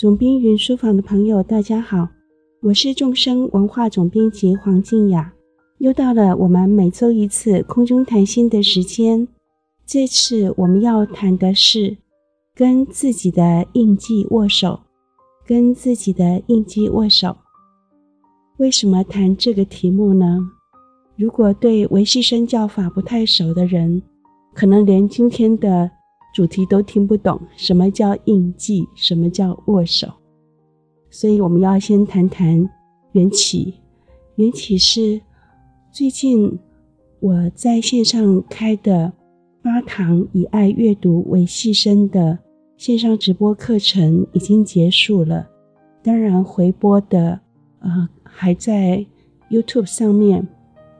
总编云书房的朋友，大家好，我是众生文化总编辑黄静雅。又到了我们每周一次空中谈心的时间。这次我们要谈的是跟自己的印记握手，跟自己的印记握手。为什么谈这个题目呢？如果对唯识生教法不太熟的人，可能连今天的主题都听不懂，什么叫印记，什么叫握手。所以我们要先谈谈缘起。缘起是最近我在线上开的八堂以爱阅读为牺牲的线上直播课程已经结束了，当然回播的呃还在 YouTube 上面。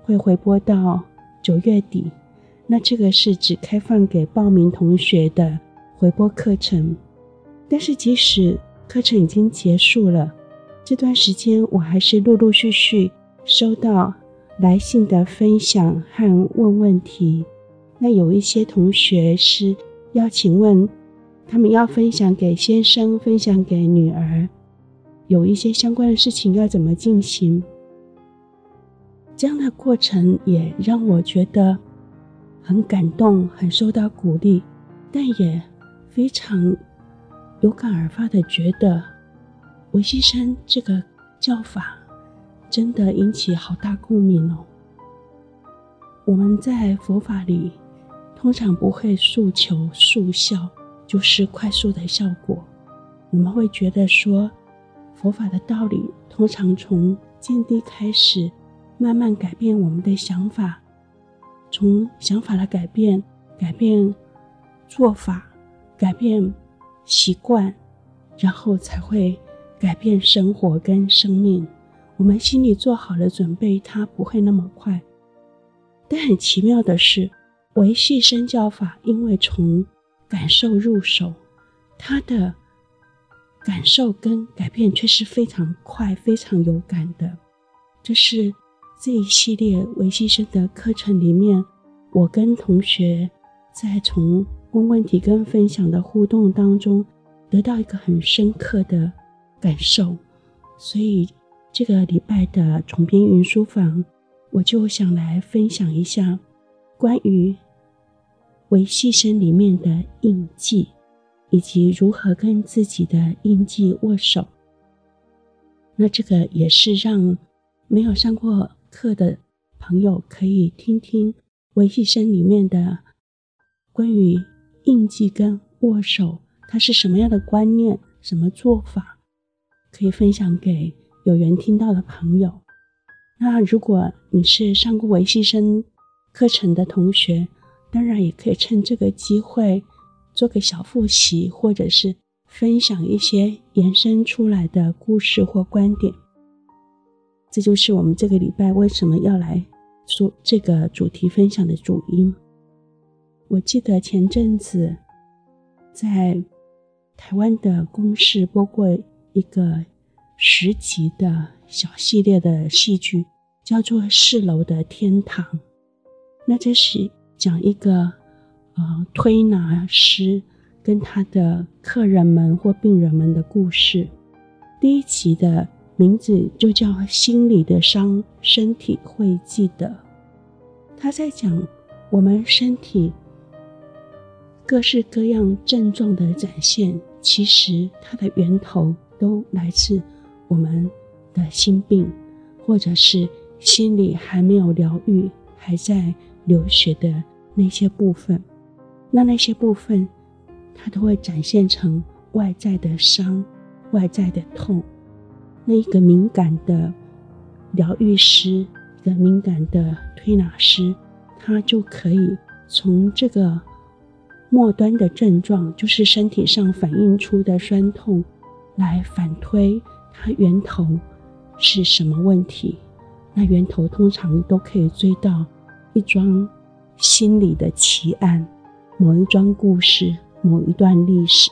会回播到九月底，那这个是只开放给报名同学的回播课程。但是即使课程已经结束了，这段时间我还是陆陆续续收到来信的分享和问问题。那有一些同学是要请问，他们要分享给先生，分享给女儿，有一些相关的事情要怎么进行？这样的过程也让我觉得很感动，很受到鼓励，但也非常有感而发的觉得，唯识生这个教法真的引起好大共鸣哦。我们在佛法里通常不会诉求速效，就是快速的效果。我们会觉得说，佛法的道理通常从见地开始。慢慢改变我们的想法，从想法的改变，改变做法，改变习惯，然后才会改变生活跟生命。我们心里做好了准备，它不会那么快。但很奇妙的是，维系身教法因为从感受入手，它的感受跟改变却是非常快、非常有感的。这是。这一系列维系生的课程里面，我跟同学在从问问题跟分享的互动当中，得到一个很深刻的感受。所以这个礼拜的重编云书房，我就想来分享一下关于维系生里面的印记，以及如何跟自己的印记握手。那这个也是让没有上过。课的朋友可以听听维系生里面的关于印记跟握手，它是什么样的观念、什么做法，可以分享给有缘听到的朋友。那如果你是上过维系生课程的同学，当然也可以趁这个机会做个小复习，或者是分享一些延伸出来的故事或观点。这就是我们这个礼拜为什么要来说这个主题分享的主因。我记得前阵子在台湾的公视播过一个十集的小系列的戏剧，叫做《四楼的天堂》。那这是讲一个呃推拿师跟他的客人们或病人们的故事。第一集的。名字就叫心里的伤，身体会记得。他在讲我们身体各式各样症状的展现，其实它的源头都来自我们的心病，或者是心里还没有疗愈、还在流血的那些部分。那那些部分，它都会展现成外在的伤、外在的痛。那一个敏感的疗愈师，一个敏感的推拿师，他就可以从这个末端的症状，就是身体上反映出的酸痛，来反推它源头是什么问题。那源头通常都可以追到一桩心理的奇案，某一桩故事，某一段历史。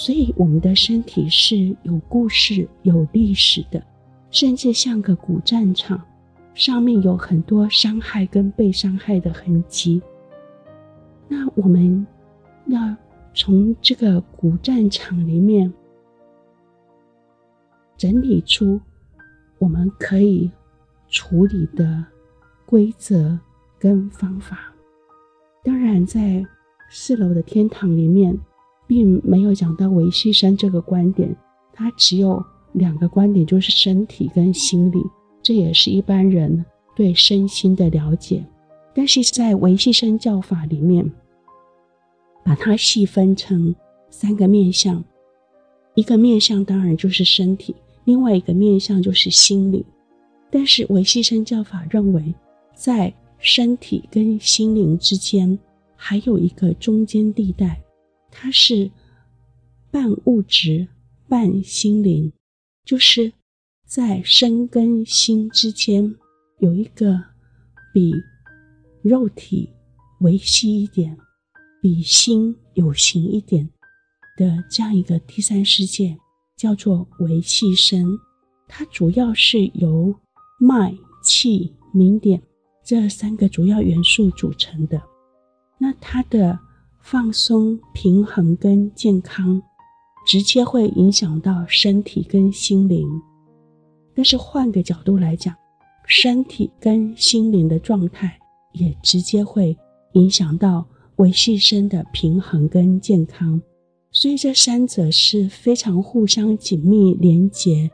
所以，我们的身体是有故事、有历史的，甚至像个古战场，上面有很多伤害跟被伤害的痕迹。那我们要从这个古战场里面整理出我们可以处理的规则跟方法。当然，在四楼的天堂里面，并没有讲到微细声这个观点，它只有两个观点，就是身体跟心理。这也是一般人对身心的了解。但是在微细声教法里面，把它细分成三个面向，一个面向当然就是身体，另外一个面向就是心理。但是微细声教法认为，在身体跟心灵之间还有一个中间地带，它是半物质半心灵，就是在身跟心之间有一个比肉体微细一点，比心有形一点的这样一个第三世界，叫做微细声。它主要是由脉、气、明点这三个主要元素组成的。那它的放松、平衡跟健康，直接会影响到身体跟心灵。但是换个角度来讲，身体跟心灵的状态。也直接会影响到维系身的平衡跟健康，所以这三者是非常互相紧密连结、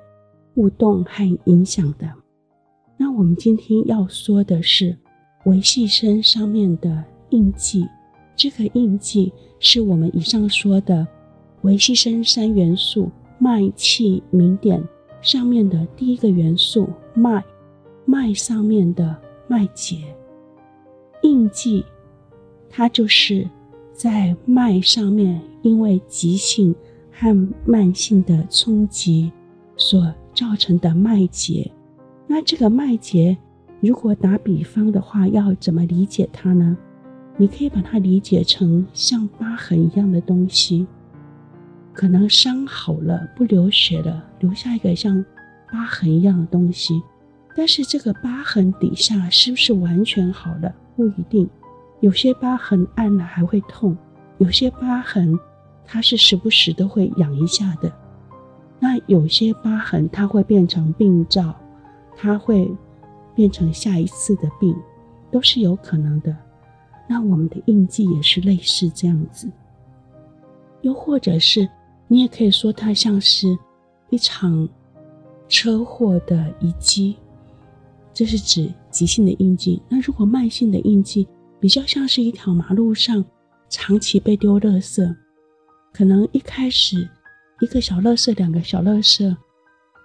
互动和影响的。那我们今天要说的是维系身上面的印记，这个印记是我们以上说的微细声三元素脉、气、明点上面的第一个元素脉，脉上面的脉结。印记，它就是在脉上面，因为急性和慢性的冲击所造成的脉结。那这个脉结，如果打比方的话，要怎么理解它呢？你可以把它理解成像疤痕一样的东西，可能伤好了，不流血了，留下一个像疤痕一样的东西。但是这个疤痕底下是不是完全好了？不一定，有些疤痕按了还会痛，有些疤痕它是时不时都会痒一下的。那有些疤痕它会变成病灶，它会变成下一次的病，都是有可能的。那我们的印记也是类似这样子，又或者是你也可以说它像是一场车祸的遗迹。这是指急性的印记。那如果慢性的印记，比较像是一条马路上长期被丢垃圾，可能一开始一个小垃圾、两个小垃圾，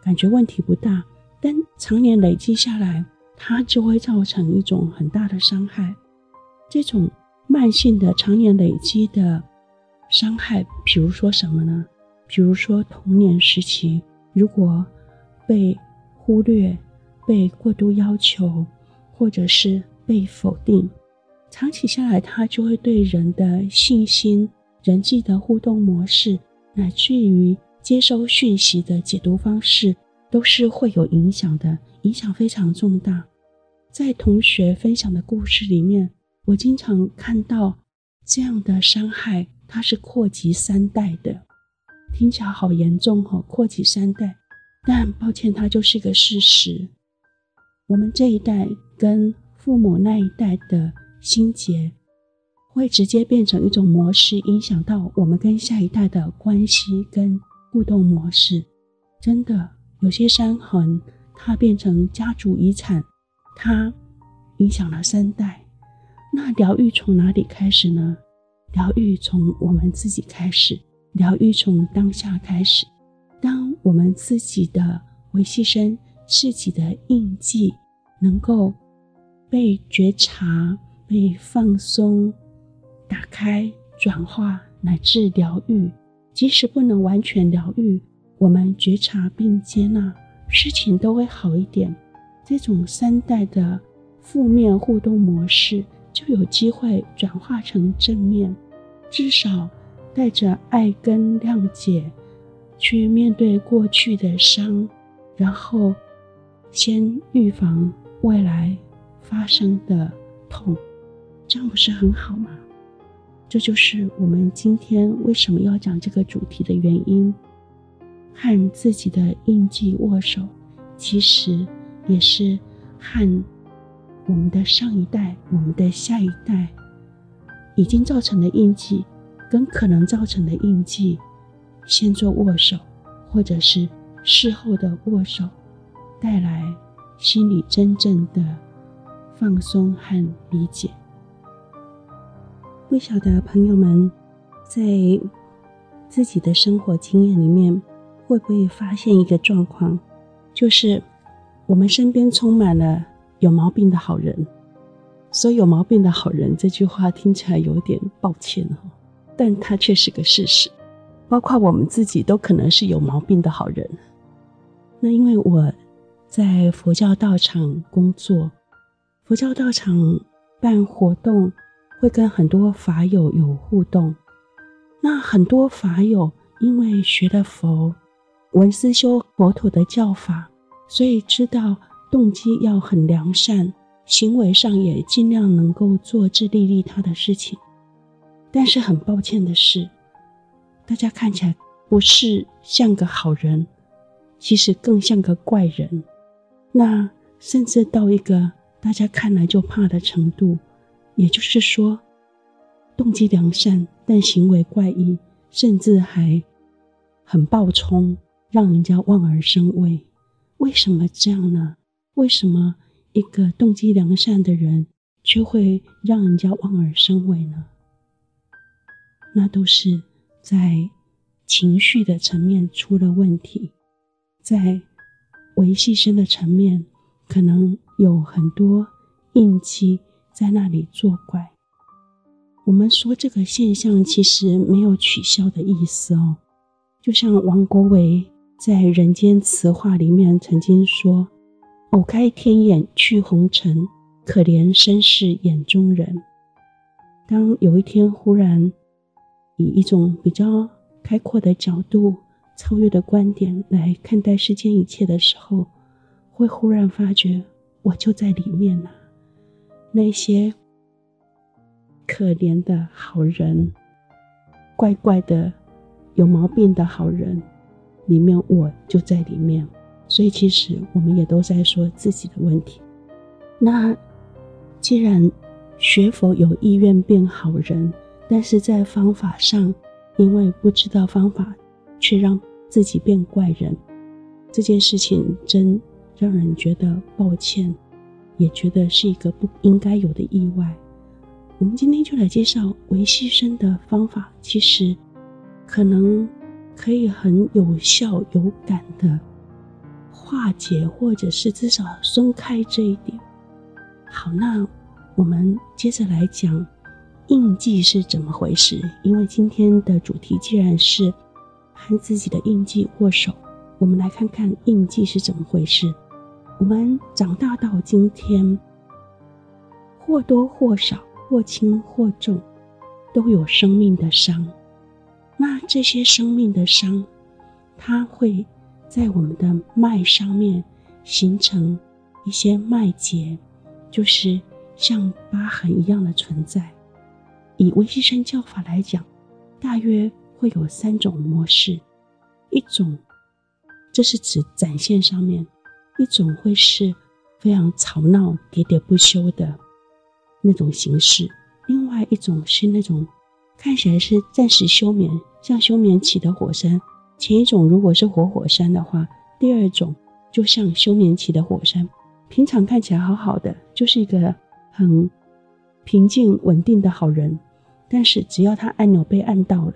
感觉问题不大，但常年累积下来，它就会造成一种很大的伤害。这种慢性的、常年累积的伤害，比如说什么呢？比如说童年时期，如果被忽略。被过度要求，或者是被否定，长期下来，它就会对人的信心、人际的互动模式，乃至于接收讯息的解读方式，都是会有影响的，影响非常重大。在同学分享的故事里面，我经常看到这样的伤害，它是扩及三代的，听起来好严重哦，扩及三代，但抱歉，它就是个事实。我们这一代跟父母那一代的心结，会直接变成一种模式，影响到我们跟下一代的关系跟互动模式。真的，有些伤痕，它变成家族遗产，它影响了三代。那疗愈从哪里开始呢？疗愈从我们自己开始，疗愈从当下开始。当我们自己的微细声，自己的印记。能够被觉察、被放松、打开、转化乃至疗愈，即使不能完全疗愈，我们觉察并接纳，事情都会好一点。这种三代的负面互动模式就有机会转化成正面，至少带着爱跟谅解去面对过去的伤，然后先预防。未来发生的痛，这样不是很好吗？这就是我们今天为什么要讲这个主题的原因。和自己的印记握手，其实也是和我们的上一代、我们的下一代已经造成的印记，跟可能造成的印记，先做握手，或者是事后的握手，带来心里真正的放松和理解。不晓得朋友们在自己的生活经验里面，会不会发现一个状况，就是我们身边充满了有毛病的好人。所以有毛病的好人这句话听起来有点抱歉哈，但它却是个事实。包括我们自己都可能是有毛病的好人。那因为我在佛教道场工作，佛教道场办活动。会跟很多法友有互动，那很多法友因为学了佛，闻思修佛陀的教法，所以知道动机要很良善，行为上也尽量能够做自利利他的事情。但是很抱歉的是，大家看起来不是像个好人，其实更像个怪人。那甚至到一个大家看来就怕的程度。也就是说，动机良善，但行为怪异，甚至还很暴冲，让人家望而生畏。为什么这样呢？为什么一个动机良善的人却会让人家望而生畏呢？那都是在情绪的层面出了问题，在维系生的层面，可能有很多印记。在那里作怪。我们说这个现象其实没有取笑的意思哦，就像王国维在《人间词话》里面曾经说：“偶开天眼去红尘，可怜身世眼中人。”当有一天忽然以一种比较开阔的角度、超越的观点来看待世间一切的时候，会忽然发觉我就在里面了。那些可怜的好人，怪怪的、有毛病的好人，里面我就在里面。所以，其实我们也都在说自己的问题。那既然学佛有意愿变好人，但是在方法上，因为不知道方法，却让自己变怪人，这件事情真让人觉得抱歉。也觉得是一个不应该有的意外。我们今天就来介绍微细声的方法，其实可能可以很有效、有感的化解，或者是至少松开这一点。好，那我们接着来讲印记是怎么回事。因为今天的主题既然是和自己的印记握手，我们来看看印记是怎么回事。我们长大到今天，或多或少、或轻或重，都有生命的伤。那这些生命的伤，它会在我们的脉上面形成一些脉结，就是像疤痕一样的存在。以维西生教法来讲，大约会有三种模式：一种，这是指展现上面。一种会是非常吵闹、喋喋不休的那种形式，另外一种是那种看起来是暂时休眠，像休眠期的火山。前一种如果是活火山的话，第二种就像休眠期的火山，平常看起来好好的，就是一个很平静稳定的好人，但是只要他按钮被按到了，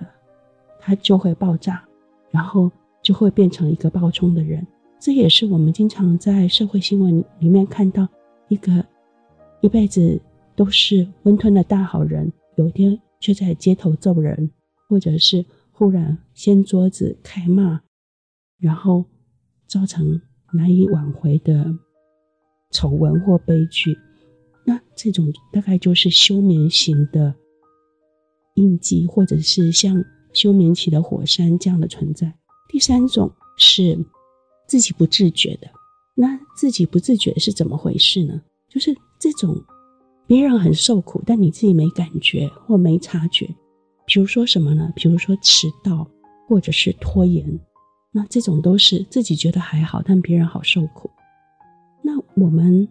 他就会爆炸，然后就会变成一个暴冲的人。这也是我们经常在社会新闻里面看到一个一辈子都是温吞的大好人，有一天却在街头揍人，或者是忽然掀桌子开骂，然后造成难以挽回的丑闻或悲剧。那这种大概就是休眠型的印记，或者是像休眠期的火山这样的存在。第三种是。自己不自觉的，那自己不自觉是怎么回事呢？就是这种别人很受苦，但你自己没感觉或没察觉。比如说什么呢？比如说迟到或者是拖延。那这种都是自己觉得还好，但别人好受苦。那我们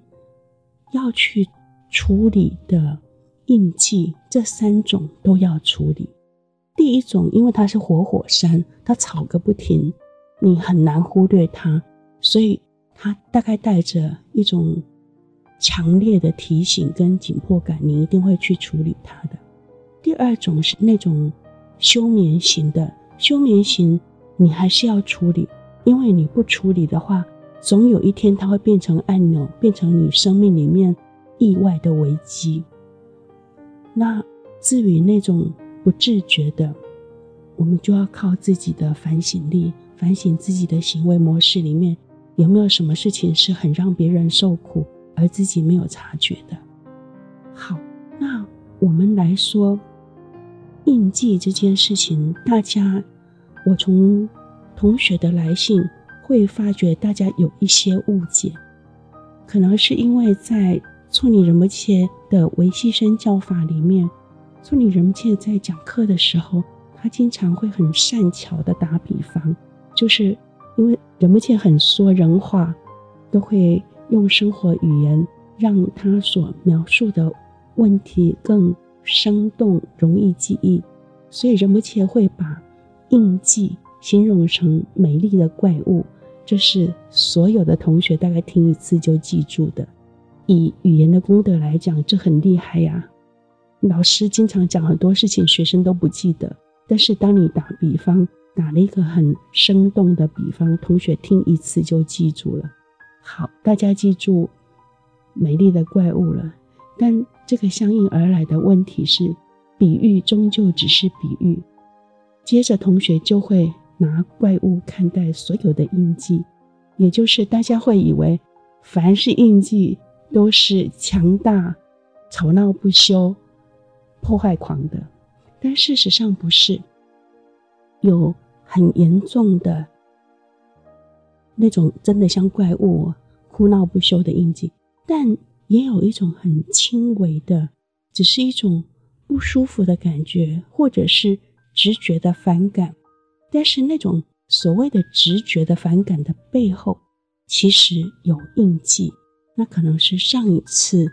要去处理的印记，这三种都要处理。第一种，因为它是活火山，它吵个不停，你很难忽略它，所以它大概带着一种强烈的提醒跟紧迫感，你一定会去处理它的。第二种是那种休眠型的，休眠型你还是要处理，因为你不处理的话，总有一天它会变成按钮，变成你生命里面意外的危机。那至于那种。不自觉的，我们就要靠自己的反省力，反省自己的行为模式里面有没有什么事情是很让别人受苦，而自己没有察觉的。好，那我们来说印记这件事情，大家，我从同学的来信会发觉大家有一些误解，可能是因为在措尼仁波切的维系生教法里面。措尼仁波切在讲课的时候，他经常会很善巧的打比方，就是因为仁波切很说人话，都会用生活语言让他所描述的问题更生动、容易记忆，所以仁波切会把印记形容成美丽的怪物，这是所有的同学大概听一次就记住的。以语言的功德来讲，这很厉害呀。老师经常讲很多事情，学生都不记得。但是当你打比方，打了一个很生动的比方，同学听一次就记住了。好，大家记住美丽的怪物了。但这个相应而来的问题是，比喻终究只是比喻。接着同学就会拿怪物看待所有的印记，也就是大家会以为，凡是印记都是强大、吵闹不休。破坏狂的，但事实上不是，有很严重的那种真的像怪物哭闹不休的印记，但也有一种很轻微的，只是一种不舒服的感觉，或者是直觉的反感。但是那种所谓的直觉的反感的背后，其实有印记，那可能是上一次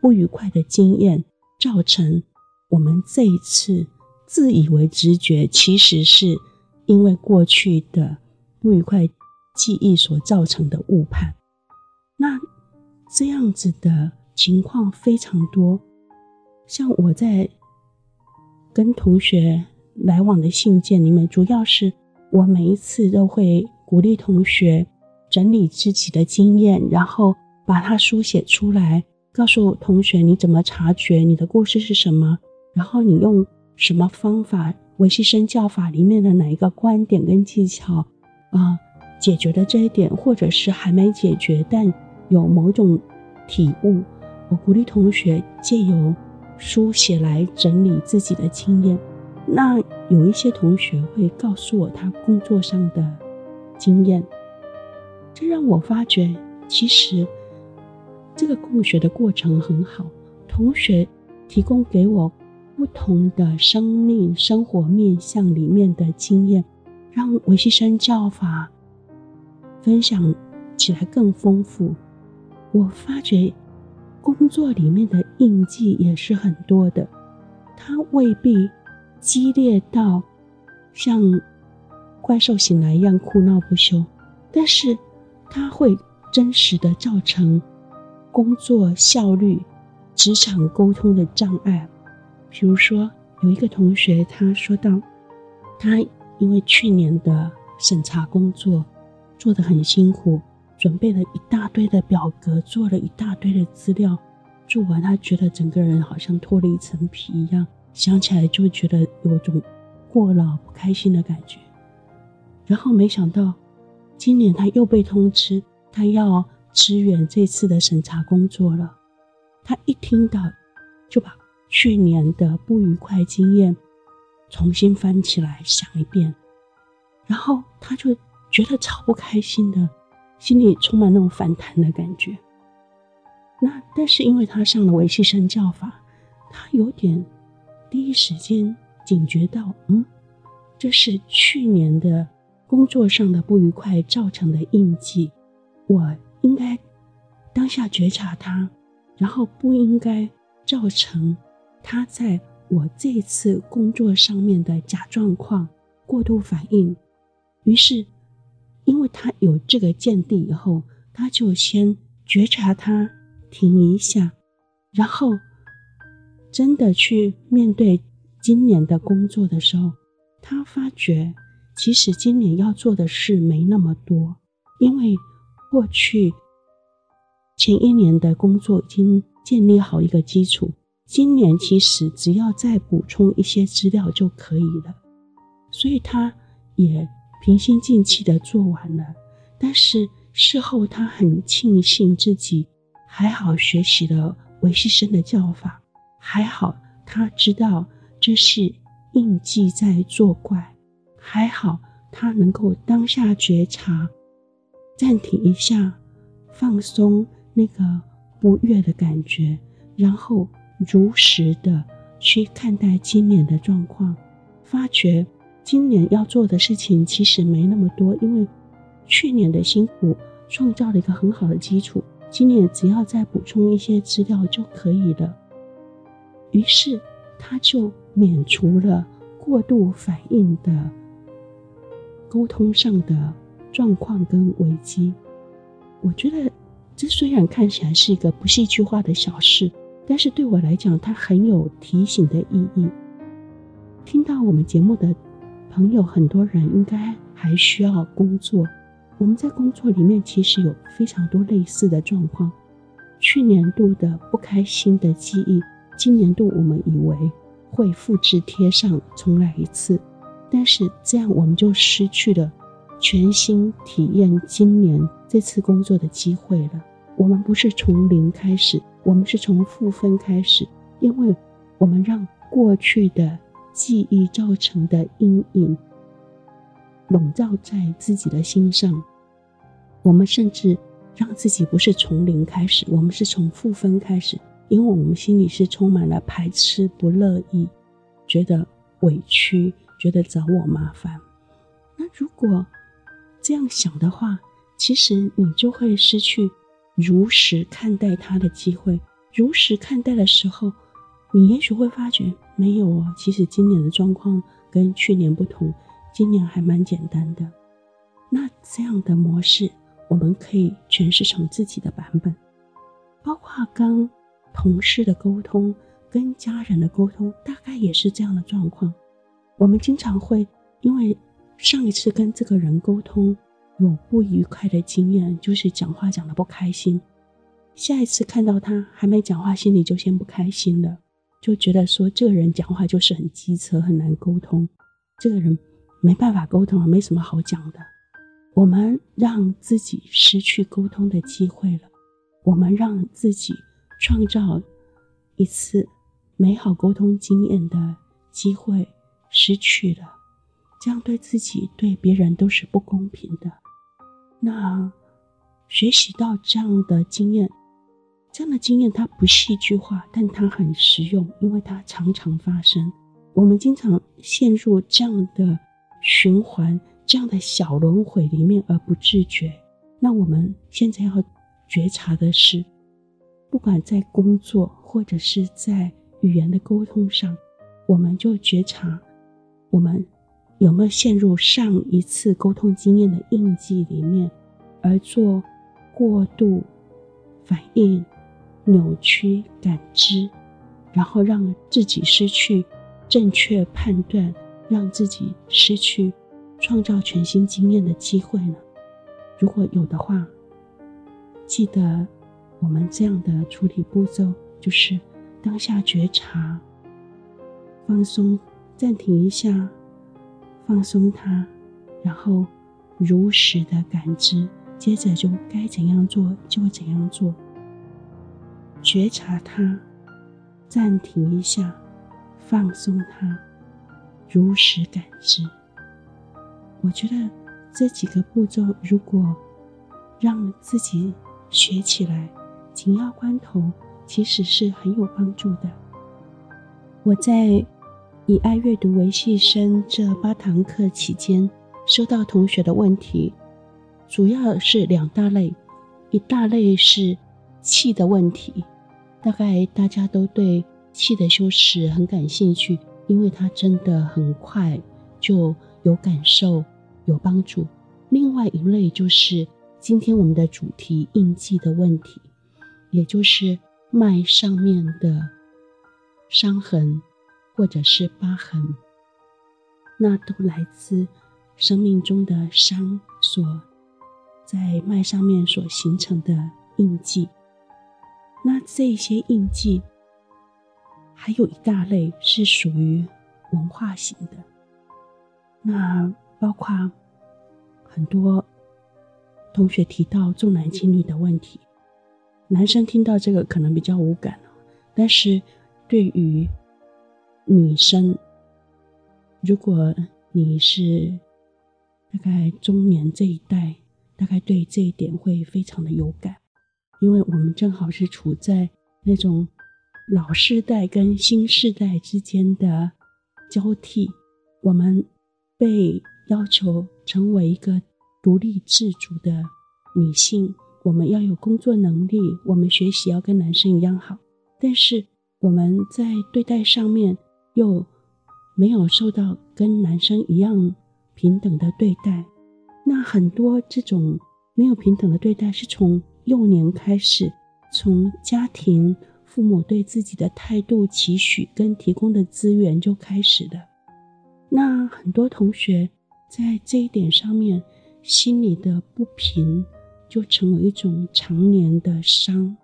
不愉快的经验造成。我们这一次自以为直觉，其实是因为过去的不愉快记忆所造成的误判。那这样子的情况非常多，像我在跟同学来往的信件里面，主要是我每一次都会鼓励同学整理自己的经验，然后把它书写出来，告诉同学你怎么察觉，你的故事是什么。然后你用什么方法？维系生教法里面的哪一个观点跟技巧啊、解决了这一点，或者是还没解决，但有某种体悟。我鼓励同学借由书写来整理自己的经验。那有一些同学会告诉我他工作上的经验，这让我发觉，其实这个共学的过程很好。同学提供给我。不同的生命生活面向里面的经验，让维西生教法分享起来更丰富。我发觉工作里面的印记也是很多的，它未必激烈到像怪兽醒来一样哭闹不休，但是它会真实的造成工作效率、职场沟通的障碍。比如说，有一个同学他说到，他因为去年的审查工作做得很辛苦，准备了一大堆的表格，做了一大堆的资料，做完他觉得整个人好像脱了一层皮一样，想起来就觉得有种过劳不开心的感觉。然后没想到，今年他又被通知他要支援这次的审查工作了。他一听到就把。去年的不愉快经验，重新翻起来想一遍，然后他就觉得超不开心的，心里充满那种反弹的感觉。那但是因为他上了维系生教法，他有点第一时间警觉到，嗯，这是去年的工作上的不愉快造成的印记，我应该当下觉察它，然后不应该造成他在我这次工作上面的假状况、过度反应。于是，因为他有这个见地以后，他就先觉察它，停一下，然后真的去面对今年的工作的时候，他发觉其实今年要做的事没那么多，因为过去前一年的工作已经建立好一个基础，今年其实只要再补充一些资料就可以了，所以他也平心静气的做完了，但是事后他很庆幸自己。还好学习了唯识生的教法，还好他知道这是印记在作怪，还好他能够当下觉察，暂停一下，放松那个不悦的感觉，然后如实的去看待今年的状况，发觉今年要做的事情其实没那么多，因为去年的辛苦创造了一个很好的基础。今年只要再补充一些资料就可以了。于是他就免除了过度反应的沟通上的状况跟危机。我觉得这虽然看起来是一个不戏剧化的小事，但是对我来讲，它很有提醒的意义。听到我们节目的朋友，很多人应该还需要工作。我们在工作里面其实有非常多类似的状况。去年度的不开心的记忆，今年度我们以为会复制贴上，重来一次，但是这样我们就失去了全新体验今年这次工作的机会了。我们不是从零开始，我们是从负分开始，因为我们让过去的记忆造成的阴影。笼罩在自己的心上，我们甚至让自己不是从零开始，我们是从负分开始，因为我们心里是充满了排斥、不乐意，觉得委屈，觉得找我麻烦。那如果这样想的话，其实你就会失去如实看待他的机会。如实看待的时候，你也许会发觉没有哦，其实今年的状况跟去年不同。今年还蛮简单的，那这样的模式，我们可以诠释成自己的版本，包括跟同事的沟通、跟家人的沟通，大概也是这样的状况。我们经常会因为上一次跟这个人沟通有不愉快的经验，就是讲话讲得不开心，下一次看到他还没讲话，心里就先不开心了，就觉得说这个人讲话就是很机车，很难沟通，这个人。没办法沟通了，没什么好讲的。我们让自己失去沟通的机会了，我们让自己创造一次美好沟通经验的机会失去了，这样对自己、对别人都是不公平的。那学习到这样的经验，这样的经验它不戏剧化，但它很实用，因为它常常发生。我们经常陷入这样的。循环这样的小轮回里面而不自觉，那我们现在要觉察的是，不管在工作或者是在语言的沟通上，我们就觉察我们有没有陷入上一次沟通经验的印记里面，而做过度反应、扭曲感知，然后让自己失去正确判断。让自己失去创造全新经验的机会呢？如果有的话，记得我们这样的处理步骤，就是当下觉察、放松、暂停一下，放松它，然后如实的感知，接着就该怎样做就怎样做。觉察它，暂停一下，放松它。如实感知，我觉得这几个步骤，如果让自己学起来，紧要关头其实是很有帮助的。我在以爱阅读为系身这八堂课期间，收到同学的问题，主要是两大类，一大类是气的问题，大概大家都对气的修持很感兴趣，因为它真的很快就有感受、有帮助。另外一类就是今天我们的主题印记的问题，也就是脉上面的伤痕或者是疤痕，那都来自。生命中的伤所在脉上面所形成的印记，那这些印记还有一大类是属于文化型的，那包括很多同学提到重男轻女的问题，男生听到这个可能比较无感，但是对于女生，如果你是大概中年这一代，大概对这一点会非常的有感，因为我们正好是处在那种老世代跟新世代之间的交替。我们被要求成为一个独立自主的女性，我们要有工作能力，我们学习要跟男生一样好，但是我们在对待上面又没有受到跟男生一样。平等的对待，那很多这种没有平等的对待，是从幼年开始，从家庭父母对自己的态度、期许跟提供的资源就开始的。那很多同学在这一点上面，心里的不平，就成为一种常年的伤。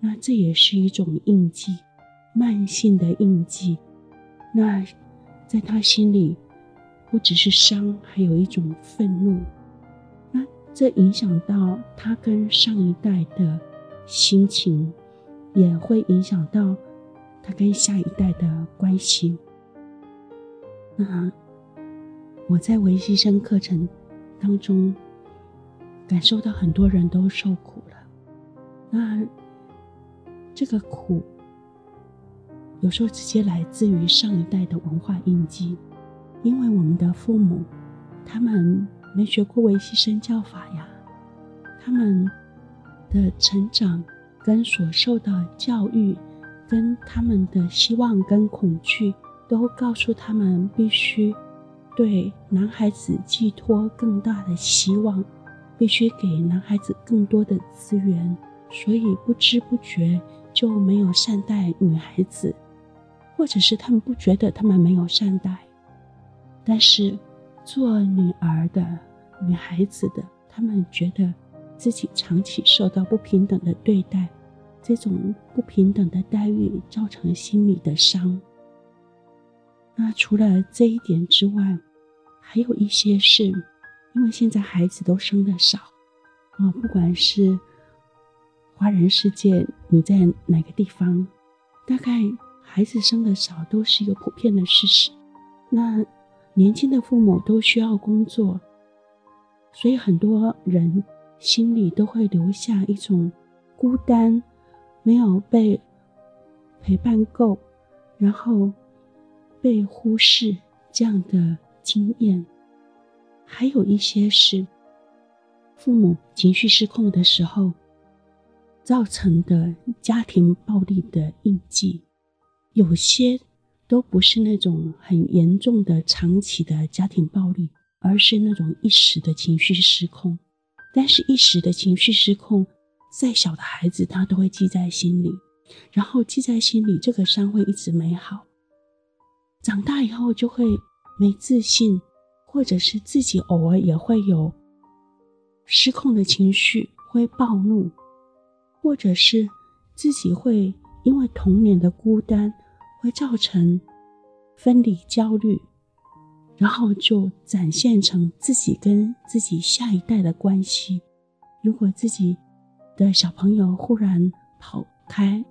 那这也是一种印记，慢性的印记。那在他心里。不只是伤，还有一种愤怒。这影响到他跟上一代的心情，也会影响到他跟下一代的关系。那我在微牺牲课程当中，感受到很多人都受苦了。那这个苦，有时候直接来自于上一代的文化印记。因为我们的父母，他们没学过微牺牲教法呀，他们的成长跟所受的教育，跟他们的希望跟恐惧，都告诉他们必须对男孩子寄托更大的希望，必须给男孩子更多的资源，所以不知不觉就没有善待女孩子，或者是他们不觉得他们没有善待。但是，做女儿的、女孩子的，她们觉得自己长期受到不平等的对待，这种不平等的待遇造成心理的伤。那除了这一点之外，还有一些是，因为现在孩子都生得少啊，不管是华人世界，你在哪个地方，大概孩子生的少都是一个普遍的事实。那年轻的父母都需要工作，所以很多人心里都会留下一种孤单，没有被陪伴够，然后被忽视这样的经验。还有一些是父母情绪失控的时候造成的家庭暴力的印记，有些。都不是那种很严重的长期的家庭暴力，而是那种一时的情绪失控。但是，一时的情绪失控，再小的孩子他都会记在心里，然后记在心里，这个伤会一直没好。长大以后就会没自信，或者是自己偶尔也会有失控的情绪，会暴怒，或者是自己会因为童年的孤单。会造成分离焦虑，然后就展现成自己跟自己下一代的关系。如果自己的小朋友忽然跑开，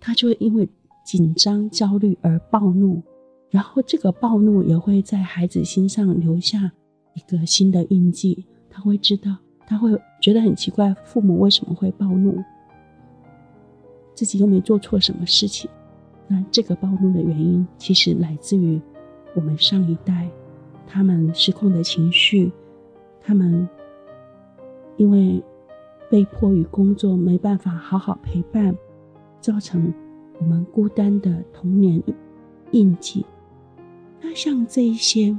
他就会因为紧张、焦虑而暴怒，然后这个暴怒也会在孩子心上留下一个新的印记。他会知道，他会觉得很奇怪，父母为什么会暴怒？自己又没做错什么事情。那这个暴怒的原因，其实来自于我们上一代他们失控的情绪，他们因为被迫于工作没办法好好陪伴，造成我们孤单的童年印记。那像这一些，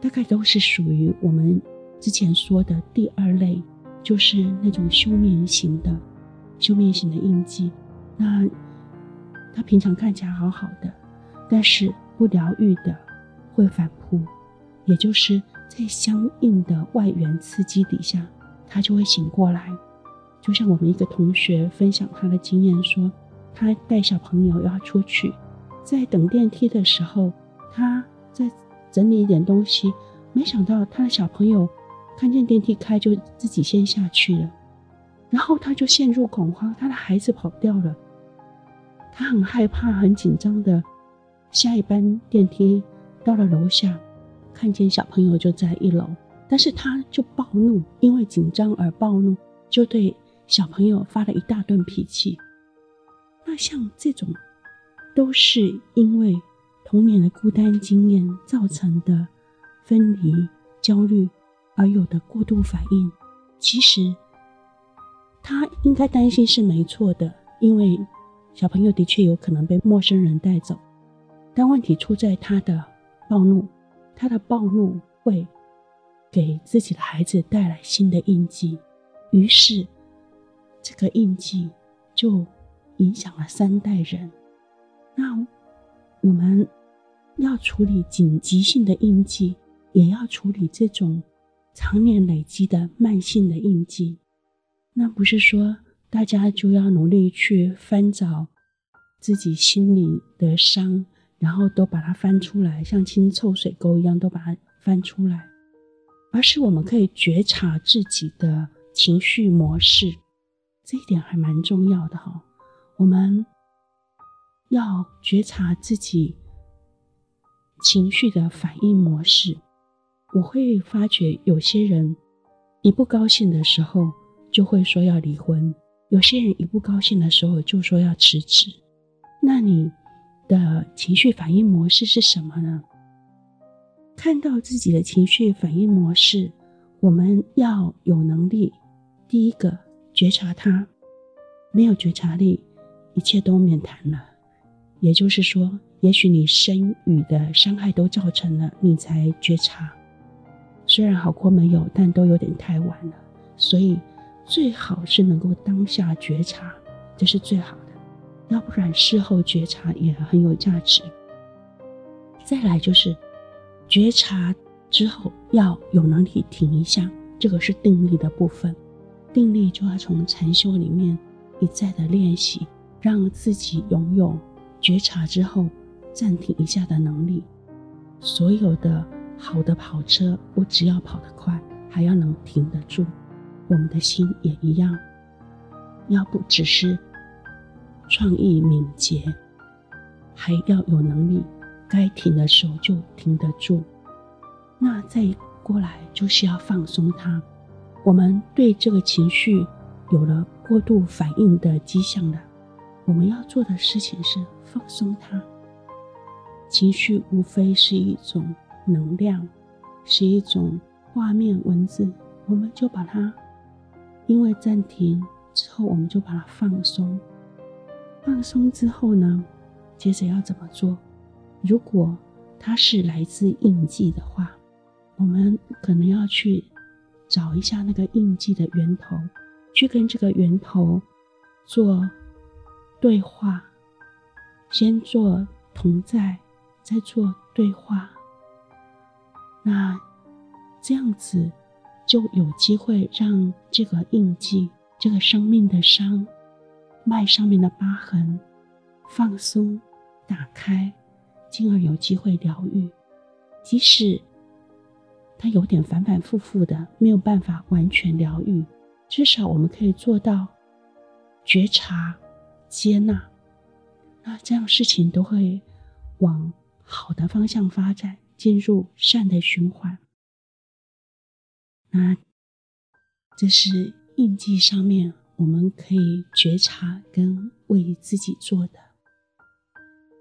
大概都是属于我们之前说的第二类，就是那种休眠型的、休眠型的印记。那他平常看起来好好的，但是不疗愈的会反扑，也就是在相应的外源刺激底下，他就会醒过来。就像我们一个同学分享他的经验说，他带小朋友要出去。在等电梯的时候，他在整理一点东西，没想到他的小朋友看见电梯开就自己先下去了，然后他就陷入恐慌，他的孩子跑掉了，他很害怕、很紧张的下一班电梯到了楼下，看见小朋友就在一楼，但是他就暴怒，因为紧张而暴怒，就对小朋友发了一大顿脾气。那像这种。都是因为童年的孤单经验造成的分离焦虑而有的过度反应。其实他应该担心是没错的，因为小朋友的确有可能被陌生人带走。但问题出在他的暴怒，他的暴怒会给自己的孩子带来新的印记，于是这个印记就影响了三代人。那我们要处理紧急性的印记，也要处理这种常年累积的慢性的印记。那不是说大家就要努力去翻找自己心里的伤，然后都把它翻出来，像清臭水沟一样都把它翻出来，而是我们可以觉察自己的情绪模式，这一点还蛮重要的哈。我们。要觉察自己情绪的反应模式，我会发觉有些人一不高兴的时候就会说要离婚，有些人一不高兴的时候就说要辞职。那你的情绪反应模式是什么呢？看到自己的情绪反应模式，我们要有能力，第一个觉察它，没有觉察力，一切都免谈了。也就是说，也许你身语的伤害都造成了，你才觉察。虽然好过没有，但都有点太晚了。所以最好是能够当下觉察，这是最好的。要不然事后觉察也很有价值。再来就是觉察之后要有能力停一下，这个是定力的部分。定力就要从禅修里面一再的练习，让自己拥有。觉察之后，暂停一下的能力。所有的好的跑车，不只要跑得快，还要能停得住。我们的心也一样，要不只是创意敏捷，还要有能力，该停的时候就停得住。那再过来就是要放松它。我们对这个情绪有了过度反应的迹象了，我们要做的事情是。放松它，情绪无非是一种能量，是一种画面文字，我们就把它，因为暂停之后，我们就把它放松。放松之后呢，接着要怎么做？如果它是来自印记的话，我们可能要去找一下那个印记的源头，去跟这个源头做对话。先做同在，再做对话。那这样子就有机会让这个印记、这个生命的伤、脉上面的疤痕放松、打开，进而有机会疗愈。即使它有点反反复复的，没有办法完全疗愈，至少我们可以做到觉察、接纳。那这样事情都会往好的方向发展，进入善的循环。那这是印记上面我们可以觉察跟为自己做的。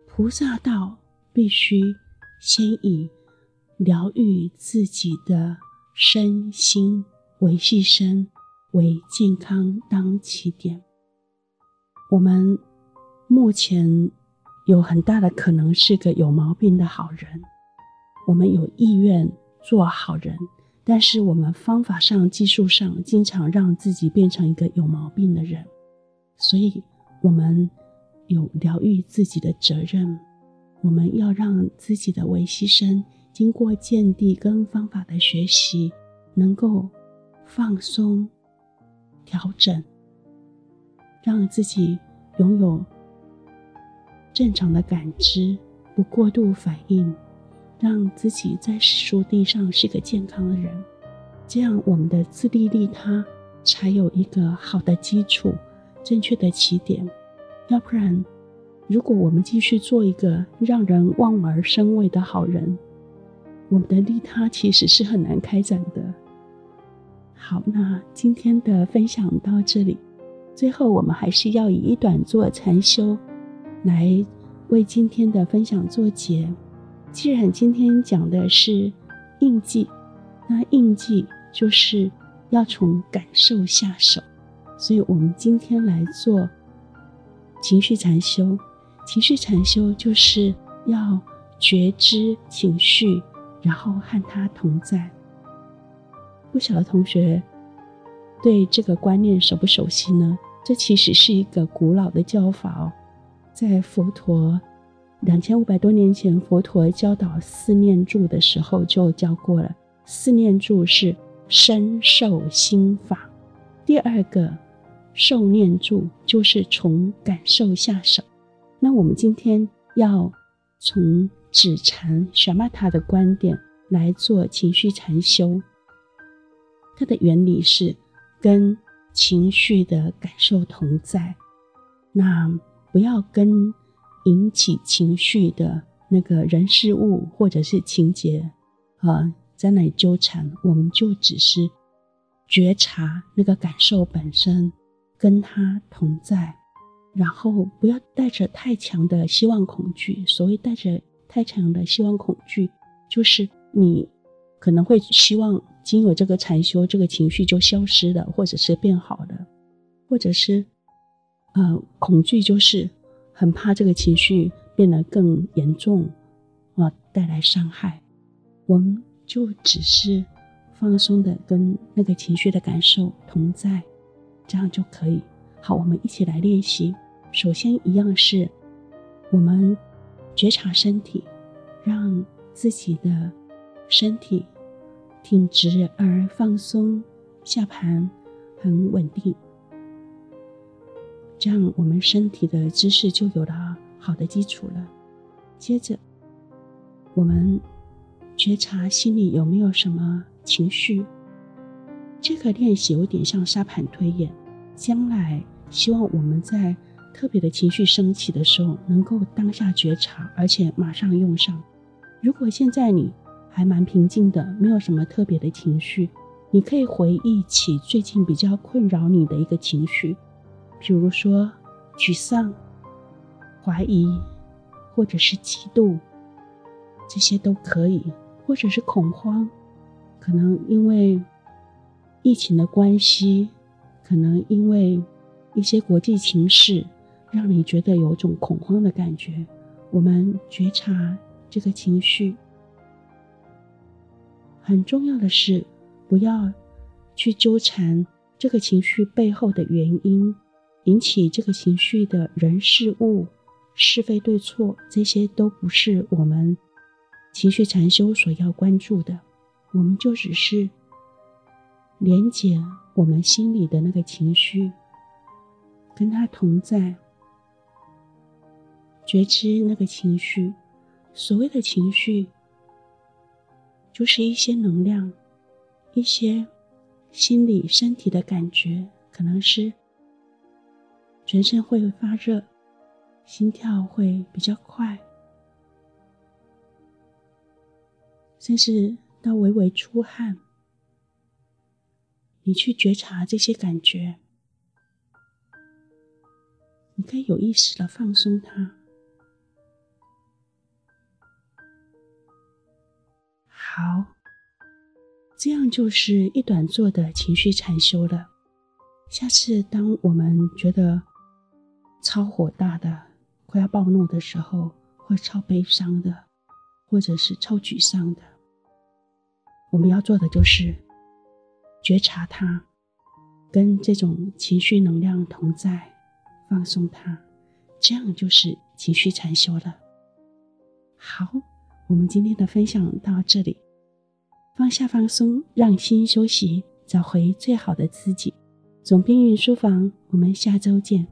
菩萨道必须先以疗愈自己的身心，维系身为健康当起点。我们目前有很大的可能是个有毛病的好人，我们有意愿做好人，但是我们方法上、技术上，经常让自己变成一个有毛病的人，所以我们有疗愈自己的责任。我们要让自己的维系生经过见地跟方法的学习，能够放松、调整，让自己拥有正常的感知，不过度反应，让自己在实地上是个健康的人。这样，我们的自利利他才有一个好的基础、正确的起点。要不然，如果我们继续做一个让人望而生畏的好人，我们的利他其实是很难开展的。好，那今天的分享到这里，最后我们还是要以一短坐禅修来为今天的分享做结。既然今天讲的是印记，那印记就是要从感受下手，所以我们今天来做情绪禅修。情绪禅修就是要觉知情绪，然后和它同在。不晓得同学对这个观念熟不熟悉呢？这其实是一个古老的教法哦，在佛陀两千五百多年前，佛陀教导四念住的时候就教过了。四念住是身受心法，第二个受念住就是从感受下手。那我们今天要从止禅萨玛塔的观点来做情绪禅修，它的原理是跟情绪的感受同在，那不要跟引起情绪的那个人事物或者是情节啊在那里纠缠，我们就只是觉察那个感受本身，跟它同在。然后不要带着太强的希望恐惧。所谓带着太强的希望恐惧，就是你可能会希望经由这个禅修，这个情绪就消失了，或者是变好了，或者是呃恐惧，就是很怕这个情绪变得更严重啊、带来伤害。我们就只是放松的跟那个情绪的感受同在，这样就可以。好，我们一起来练习。首先，一样是我们觉察身体，让自己的身体挺直而放松，下盘很稳定。这样，我们身体的姿势就有了好的基础了。接着，我们觉察心里有没有什么情绪。这个练习有点像沙盘推演。将来希望我们在特别的情绪升起的时候，能够当下觉察，而且马上用上。如果现在你还蛮平静的，没有什么特别的情绪，你可以回忆起最近比较困扰你的一个情绪，比如说沮丧、怀疑，或者是嫉妒，这些都可以，或者是恐慌，可能因为疫情的关系。可能因为一些国际情势，让你觉得有种恐慌的感觉。我们觉察这个情绪，很重要的是不要去纠缠这个情绪背后的原因，引起这个情绪的人事物、是非对错，这些都不是我们情绪禅修所要关注的。我们就只是连接。我们心里的那个情绪，跟他同在，觉知那个情绪。所谓的情绪，就是一些能量，一些心理、身体的感觉，可能是全身会发热，心跳会比较快，甚至到微微出汗。你去觉察这些感觉，你可以有意识的放松它。好，这样就是一短坐的情绪禅修了。下次当我们觉得超火大的、快要暴怒的时候，或超悲伤的，或者是超沮丧的，我们要做的就是觉察它，跟这种情绪能量同在，放松它，这样就是情绪禅修了。好，我们今天的分享到这里，放下放松，让心休息，找回最好的自己。总编云书房，我们下周见。